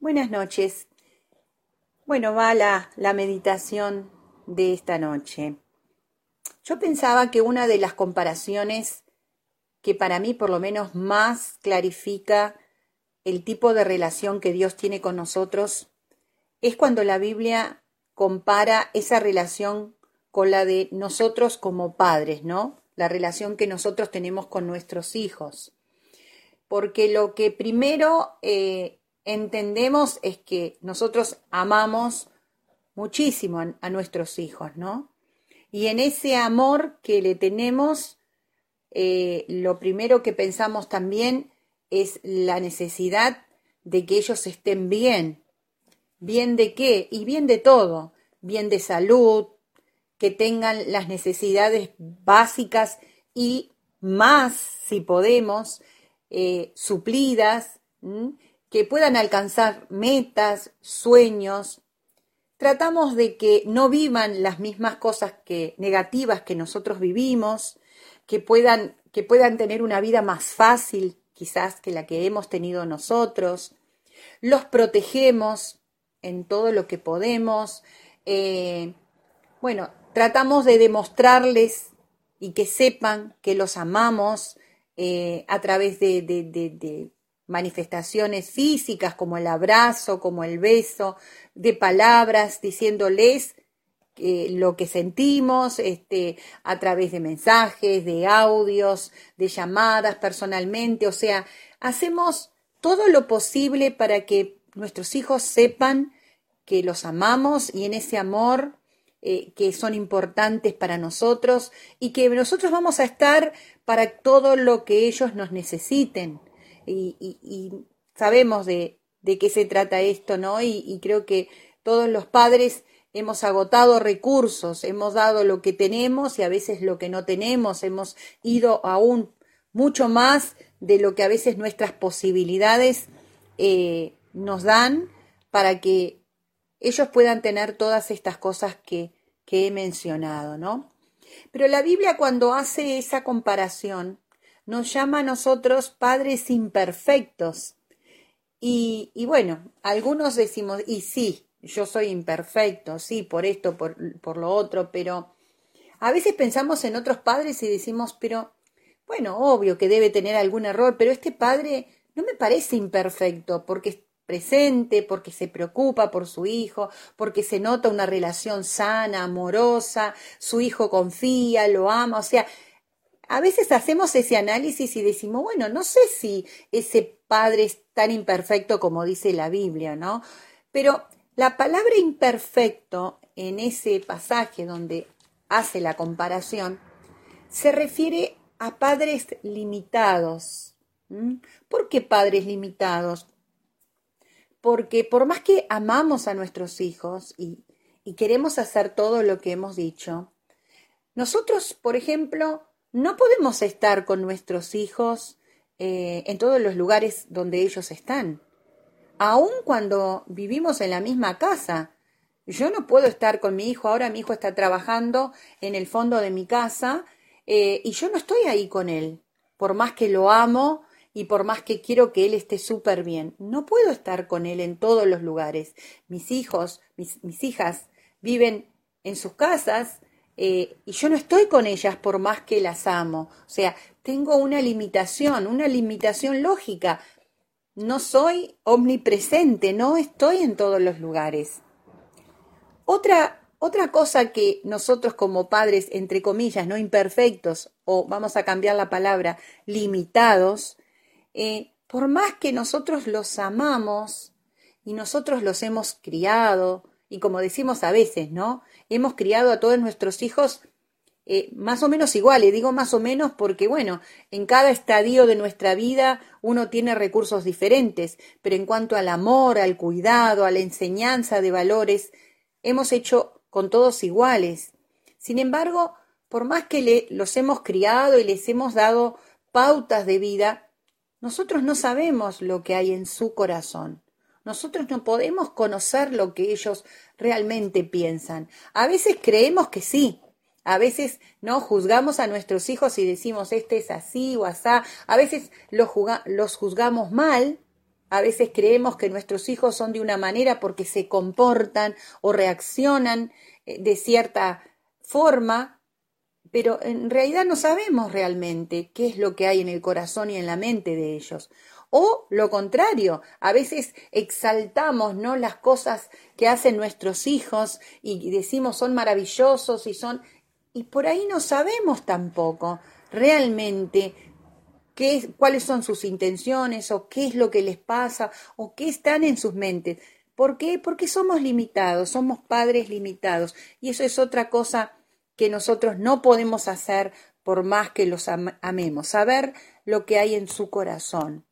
Buenas noches. Bueno, va la, la meditación de esta noche. Yo pensaba que una de las comparaciones que para mí por lo menos más clarifica el tipo de relación que Dios tiene con nosotros es cuando la Biblia compara esa relación con la de nosotros como padres, ¿no? La relación que nosotros tenemos con nuestros hijos. Porque lo que primero eh, entendemos es que nosotros amamos muchísimo a, nuestros hijos, ¿no? Y en ese amor que le tenemos, eh, lo primero que pensamos también es la necesidad de que ellos estén bien. ¿Bien de qué? Y bien de todo. Bien de salud, que tengan las necesidades básicas y más, si podemos, eh, suplidas que puedan alcanzar metas, sueños. Tratamos de que no vivan las mismas cosas que negativas que nosotros vivimos, que puedan, que puedan tener una vida más fácil quizás que la que hemos tenido nosotros. Los protegemos en todo lo que podemos. Eh, bueno, tratamos de demostrarles y que sepan que los amamos eh, a través de, manifestaciones físicas como el abrazo, como el beso, de palabras diciéndoles eh, lo que sentimos este, a través de mensajes, de audios, de llamadas personalmente, o sea, hacemos todo lo posible para que nuestros hijos sepan que los amamos y en ese amor eh, que son importantes para nosotros y que nosotros vamos a estar para todo lo que ellos nos necesiten y, sabemos de, qué se trata esto, ¿no? Y, creo que todos los padres hemos agotado recursos, hemos dado lo que tenemos y a veces lo que no tenemos, hemos ido aún mucho más de lo que a veces nuestras posibilidades eh, nos dan para que ellos puedan tener todas estas cosas que, que he mencionado, ¿no? Pero la Biblia cuando hace esa comparación nos llama a nosotros padres imperfectos. Y, bueno, algunos decimos, y sí, yo soy imperfecto, sí, por esto, por, por lo otro, pero a veces pensamos en otros padres y decimos, pero bueno, obvio que debe tener algún error, pero este padre no me parece imperfecto porque es presente, porque se preocupa por su hijo, porque se nota una relación sana, amorosa, su hijo confía, lo ama, o sea, a veces hacemos ese análisis y decimos, bueno, no sé si ese padre es tan imperfecto como dice la Biblia, ¿no? Pero la palabra imperfecto en ese pasaje donde hace la comparación se refiere a padres limitados. ¿Por qué padres limitados? Porque por más que amamos a nuestros hijos y, y queremos hacer todo lo que hemos dicho, nosotros, por ejemplo, no podemos estar con nuestros hijos eh, en todos los lugares donde ellos están, aun cuando vivimos en la misma casa. Yo no puedo estar con mi hijo, ahora mi hijo está trabajando en el fondo de mi casa eh, y yo no estoy ahí con él, por más que lo amo y por más que quiero que él esté súper bien. No puedo estar con él en todos los lugares. Mis hijos, mis, mis hijas viven en sus casas, eh, y yo no estoy con ellas por más que las amo. O sea, tengo una limitación, una limitación lógica. No soy omnipresente, no estoy en todos los lugares. Otra, otra cosa que nosotros como padres, entre comillas, no imperfectos, o vamos a cambiar la palabra, limitados, eh, por más que nosotros los amamos y nosotros los hemos criado, y como decimos a veces, ¿no? Hemos criado a todos nuestros hijos eh, más o menos iguales, digo más o menos porque, bueno, en cada estadio de nuestra vida uno tiene recursos diferentes, pero en cuanto al amor, al cuidado, a la enseñanza de valores, hemos hecho con todos iguales. Sin embargo, por más que le, los hemos criado y les hemos dado pautas de vida, nosotros no sabemos lo que hay en su corazón. Nosotros no podemos conocer lo que ellos realmente piensan. A veces creemos que sí. A veces no juzgamos a nuestros hijos y decimos este es así o asá. A veces los, juzgamos mal A veces creemos que nuestros hijos son de una manera porque se comportan o reaccionan eh, de cierta forma, pero en realidad no sabemos realmente qué es lo que hay en el corazón y en la mente de ellos. O lo contrario, a veces exaltamos ¿no? las cosas que hacen nuestros hijos y decimos son maravillosos y son... Y por ahí no sabemos tampoco realmente qué, cuáles son sus intenciones o qué es lo que les pasa o qué están en sus mentes. ¿Por qué? Porque somos limitados, somos padres limitados. Y eso es otra cosa que nosotros no podemos hacer por más que los amemos, saber lo que hay en su corazón.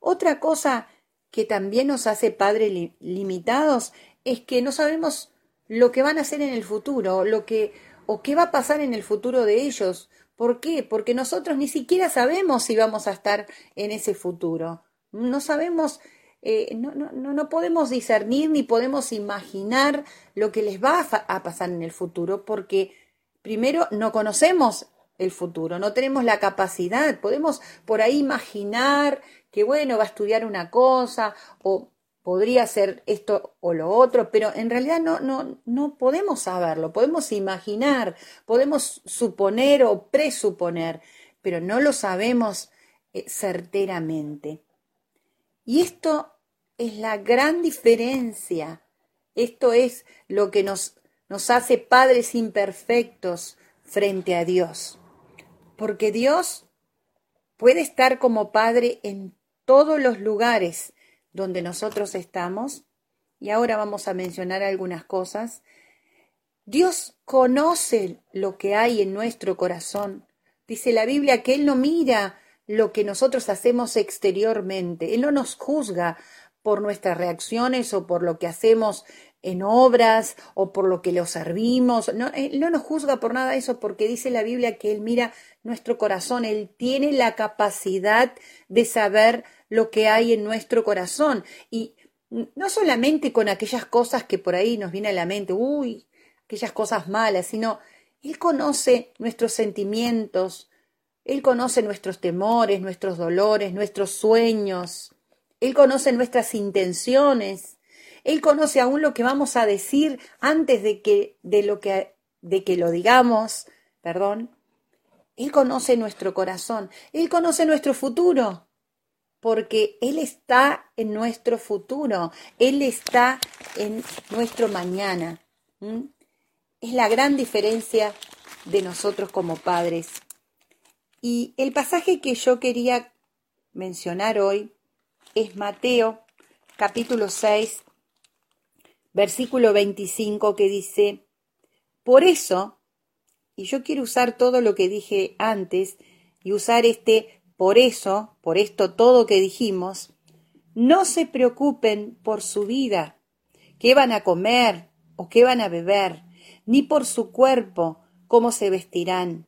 Otra cosa que también nos hace padres limitados es que no sabemos lo que van a hacer en el futuro, lo que o qué va a pasar en el futuro de ellos. ¿Por qué? Porque nosotros ni siquiera sabemos si vamos a estar en ese futuro. No sabemos, eh, no, no, no, podemos discernir ni podemos imaginar lo que les va a pasar en el futuro porque primero no conocemos el futuro, no tenemos la capacidad, podemos por ahí imaginar que bueno, va a estudiar una cosa o podría ser esto o lo otro, pero en realidad no, no, no podemos saberlo, podemos imaginar, podemos suponer o presuponer, pero no lo sabemos eh, certeramente. Y esto es la gran diferencia, esto es lo que nos, nos hace padres imperfectos frente a Dios, porque Dios puede estar como padre en todos los lugares donde nosotros estamos, y ahora vamos a mencionar algunas cosas, Dios conoce lo que hay en nuestro corazón. Dice la Biblia que Él no mira lo que nosotros hacemos exteriormente, Él no nos juzga por nuestras reacciones o por lo que hacemos en obras o por lo que lo servimos. No, él no nos juzga por nada eso porque dice la Biblia que Él mira nuestro corazón, Él tiene la capacidad de saber lo que hay en nuestro corazón. Y no solamente con aquellas cosas que por ahí nos viene a la mente, uy, aquellas cosas malas, sino Él conoce nuestros sentimientos, Él conoce nuestros temores, nuestros dolores, nuestros sueños, Él conoce nuestras intenciones, Él conoce aún lo que vamos a decir antes de que, de lo que, de que lo digamos, perdón. Él conoce nuestro corazón, Él conoce nuestro futuro porque Él está en nuestro futuro, Él está en nuestro mañana. Es la gran diferencia de nosotros como padres. Y el pasaje que yo quería mencionar hoy es Mateo capítulo 6, versículo 25 que dice, por eso, y yo quiero usar todo lo que dije antes y usar este por eso, por esto todo que dijimos, no se preocupen por su vida, qué van a comer o qué van a beber, ni por su cuerpo, cómo se vestirán.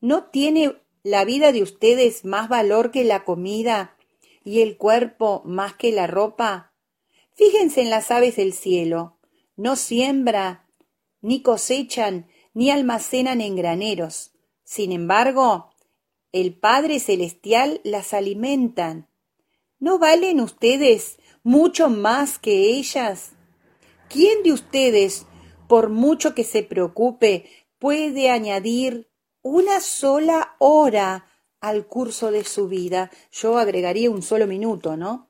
¿No tiene la vida de ustedes más valor que la comida y el cuerpo más que la ropa? Fíjense en las aves del cielo, no siembra, ni cosechan, ni almacenan en graneros. Sin embargo, el Padre Celestial las alimentan. ¿No valen ustedes mucho más que ellas? ¿Quién de ustedes, por mucho que se preocupe, puede añadir una sola hora al curso de su vida? Yo agregaría un solo minuto, ¿no?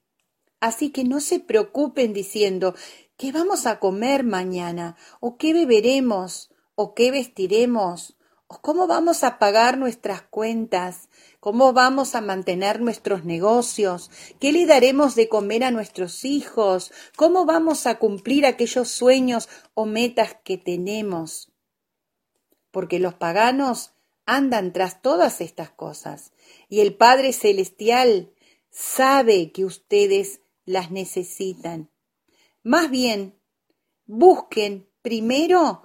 Así que no se preocupen diciendo ¿qué vamos a comer mañana? ¿O qué beberemos? ¿O qué vestiremos? ¿Cómo vamos a pagar nuestras cuentas? ¿Cómo vamos a mantener nuestros negocios? ¿Qué le daremos de comer a nuestros hijos? ¿Cómo vamos a cumplir aquellos sueños o metas que tenemos? Porque los paganos andan tras todas estas cosas y el Padre Celestial sabe que ustedes las necesitan. Más bien, busquen primero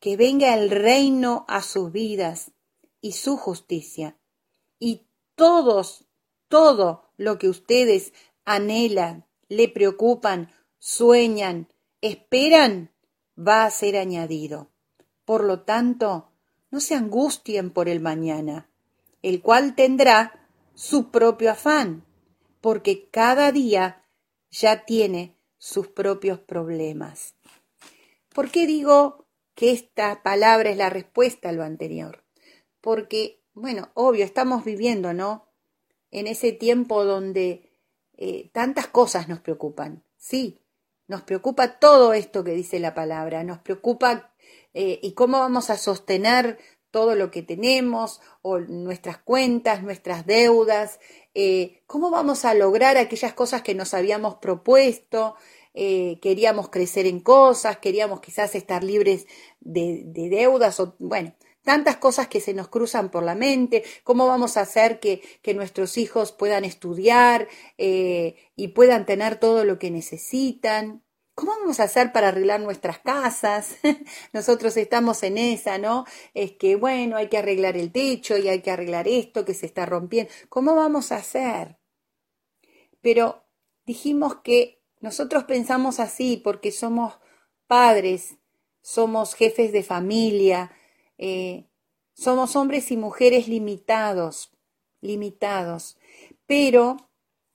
que venga el reino a sus vidas y su justicia. Y todos, todo lo que ustedes anhelan, le preocupan, sueñan, esperan, va a ser añadido. Por lo tanto, no se angustien por el mañana, el cual tendrá su propio afán, porque cada día ya tiene sus propios problemas. ¿Por qué digo que esta palabra es la respuesta a lo anterior? Porque, bueno, obvio, estamos viviendo, ¿no? En ese tiempo donde eh, tantas cosas nos preocupan. Sí, nos preocupa todo esto que dice la palabra, nos preocupa eh, y cómo vamos a sostener todo lo que tenemos o nuestras cuentas, nuestras deudas, eh, cómo vamos a lograr aquellas cosas que nos habíamos propuesto, eh, queríamos crecer en cosas, queríamos quizás estar libres de, deudas o bueno, tantas cosas que se nos cruzan por la mente, cómo vamos a hacer que, que nuestros hijos puedan estudiar y puedan tener todo lo que necesitan. ¿Cómo vamos a hacer para arreglar nuestras casas? Nosotros estamos en esa, ¿no? Es que, bueno, hay que arreglar el techo y hay que arreglar esto que se está rompiendo. ¿Cómo vamos a hacer? Pero dijimos que nosotros pensamos así porque somos padres, somos jefes de familia, eh, somos hombres y mujeres limitados, limitados. Pero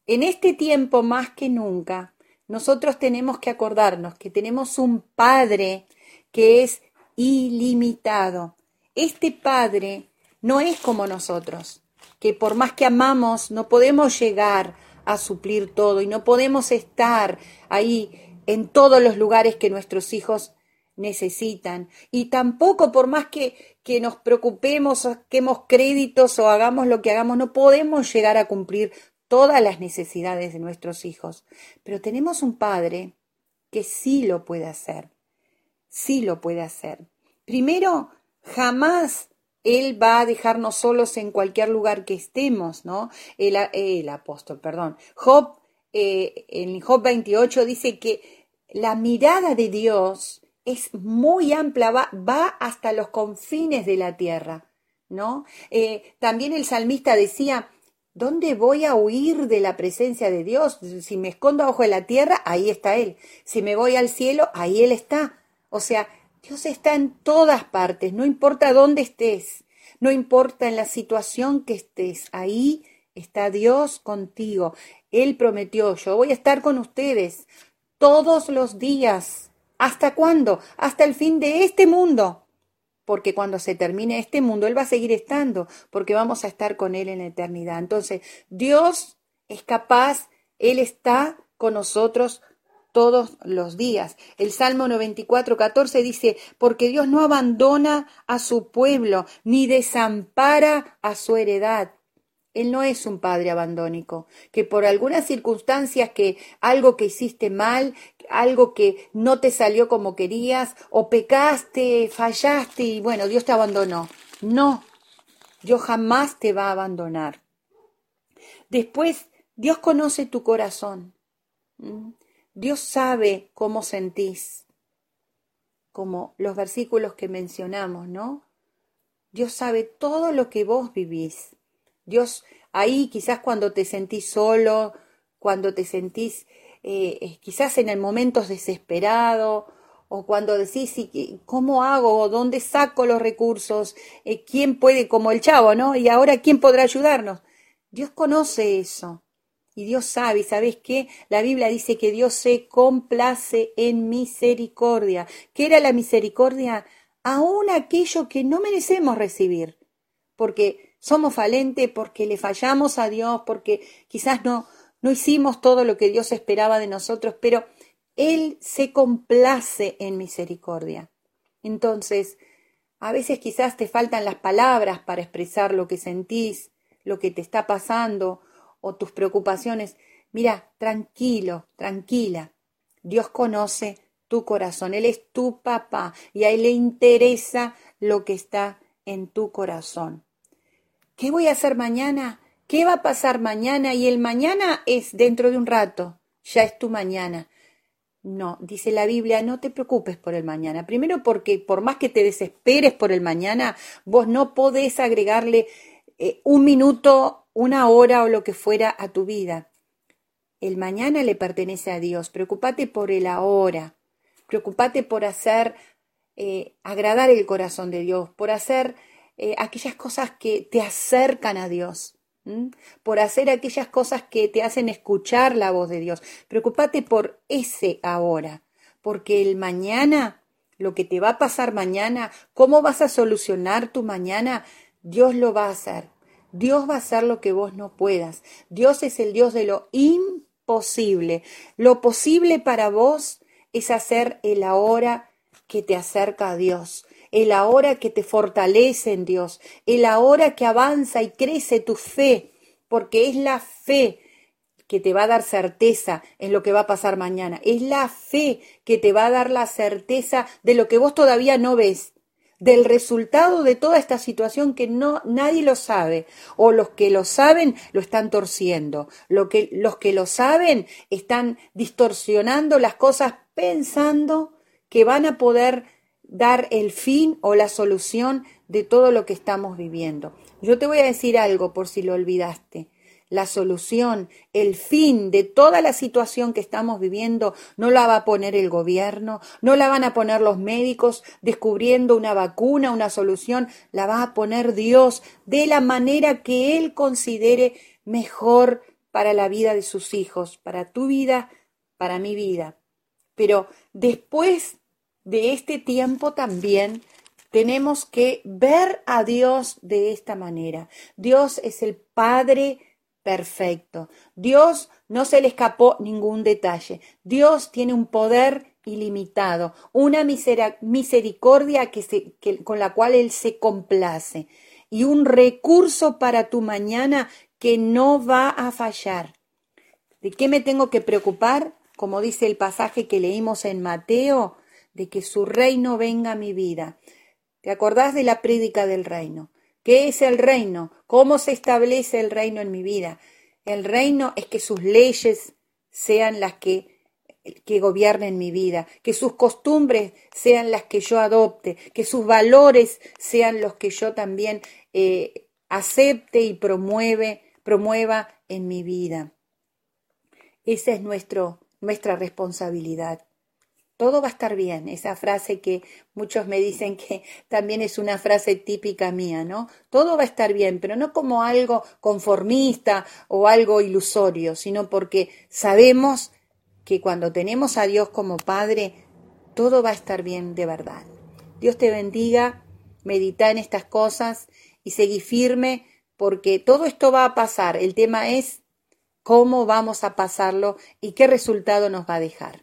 en este tiempo más que nunca, nosotros tenemos que acordarnos que tenemos un Padre que es ilimitado. Este Padre no es como nosotros, que por más que amamos no podemos llegar a suplir todo y no podemos estar ahí en todos los lugares que nuestros hijos necesitan. Y tampoco por más que, que nos preocupemos, saquemos créditos o hagamos lo que hagamos, no podemos llegar a cumplir todas las necesidades de nuestros hijos, pero tenemos un Padre que sí lo puede hacer, sí lo puede hacer. Primero, jamás Él va a dejarnos solos en cualquier lugar que estemos, ¿no? El, apóstol, perdón. Job, eh, en Job 28 dice que la mirada de Dios es muy amplia, va, va hasta los confines de la tierra, ¿no? Eh, también el salmista decía, ¿Dónde voy a huir de la presencia de Dios? Si me escondo abajo de la tierra, ahí está Él. Si me voy al cielo, ahí Él está. O sea, Dios está en todas partes, no importa dónde estés, no importa en la situación que estés, ahí está Dios contigo. Él prometió, yo voy a estar con ustedes todos los días. ¿Hasta cuándo? Hasta el fin de este mundo porque cuando se termine este mundo, Él va a seguir estando, porque vamos a estar con Él en la eternidad. Entonces, Dios es capaz, Él está con nosotros todos los días. El Salmo 94, 14 dice, porque Dios no abandona a su pueblo, ni desampara a su heredad. Él no es un padre abandónico, que por algunas circunstancias que algo que hiciste mal, algo que no te salió como querías, o pecaste, fallaste y bueno, Dios te abandonó. No, Dios jamás te va a abandonar. Después, Dios conoce tu corazón. ¿Mm? Dios sabe cómo sentís, como los versículos que mencionamos, ¿no? Dios sabe todo lo que vos vivís. Dios ahí quizás cuando te sentís solo, cuando te sentís eh, quizás en el momentos desesperado o cuando decís cómo hago, dónde saco los recursos, eh, quién puede, como el chavo, ¿no? Y ahora quién podrá ayudarnos. Dios conoce eso. Y Dios sabe, ¿y sabes qué? La Biblia dice que Dios se complace en misericordia. ¿Qué era la misericordia? Aún aquello que no merecemos recibir. Porque somos falentes porque le fallamos a Dios, porque quizás no, no hicimos todo lo que Dios esperaba de nosotros, pero Él se complace en misericordia. Entonces, a veces quizás te faltan las palabras para expresar lo que sentís, lo que te está pasando o tus preocupaciones. Mira, tranquilo, tranquila. Dios conoce tu corazón. Él es tu papá y a Él le interesa lo que está en tu corazón. ¿Qué voy a hacer mañana? ¿Qué va a pasar mañana? Y el mañana es dentro de un rato. ya es tu mañana. No, dice la Biblia, no te preocupes por el mañana. Primero porque por más que te desesperes por el mañana, vos no podés agregarle eh, un minuto, una hora o lo que fuera a tu vida. El mañana le pertenece a Dios. Preocúpate por el ahora. Preocúpate por hacer eh, agradar el corazón de Dios, por hacer eh, aquellas cosas que te acercan a Dios por hacer aquellas cosas que te hacen escuchar la voz de Dios. Preocúpate por ese ahora, porque el mañana, lo que te va a pasar mañana, cómo vas a solucionar tu mañana, Dios lo va a hacer. Dios va a hacer lo que vos no puedas. Dios es el Dios de lo imposible. Lo posible para vos es hacer el ahora que te acerca a Dios el ahora que te fortalece en Dios, el ahora que avanza y crece tu fe, porque es la fe que te va a dar certeza en lo que va a pasar mañana, es la fe que te va a dar la certeza de lo que vos todavía no ves, del resultado de toda esta situación que no nadie lo sabe o los que lo saben lo están torciendo, lo que, los que lo saben están distorsionando las cosas pensando que van a poder dar el fin o la solución de todo lo que estamos viviendo. Yo te voy a decir algo por si lo olvidaste. La solución, el fin de toda la situación que estamos viviendo no la va a poner el gobierno, no la van a poner los médicos descubriendo una vacuna, una solución, la va a poner Dios de la manera que Él considere mejor para la vida de sus hijos, para tu vida, para mi vida. Pero después de este tiempo también tenemos que ver a Dios de esta manera. Dios es el Padre perfecto. Dios no se le escapó ningún detalle. Dios tiene un poder ilimitado, una misericordia que con la cual Él se complace y un recurso para tu mañana que no va a fallar. ¿De qué me tengo que preocupar? Como dice el pasaje que leímos en Mateo, de que su reino venga a mi vida. ¿Te acordás de la prédica del reino? ¿Qué es el reino? ¿Cómo se establece el reino en mi vida? El reino es que sus leyes sean las que, que gobiernen mi vida, que sus costumbres sean las que yo adopte, que sus valores sean los que yo también eh, acepte y promueve, promueva en mi vida. Esa es nuestro, nuestra responsabilidad todo va a estar bien. Esa frase que muchos me dicen que también es una frase típica mía, ¿no? Todo va a estar bien, pero no como algo conformista o algo ilusorio, sino porque sabemos que cuando tenemos a Dios como Padre, todo va a estar bien de verdad. Dios te bendiga, medita en estas cosas y seguí firme porque todo esto va a pasar. El tema es cómo vamos a pasarlo y qué resultado nos va a dejar.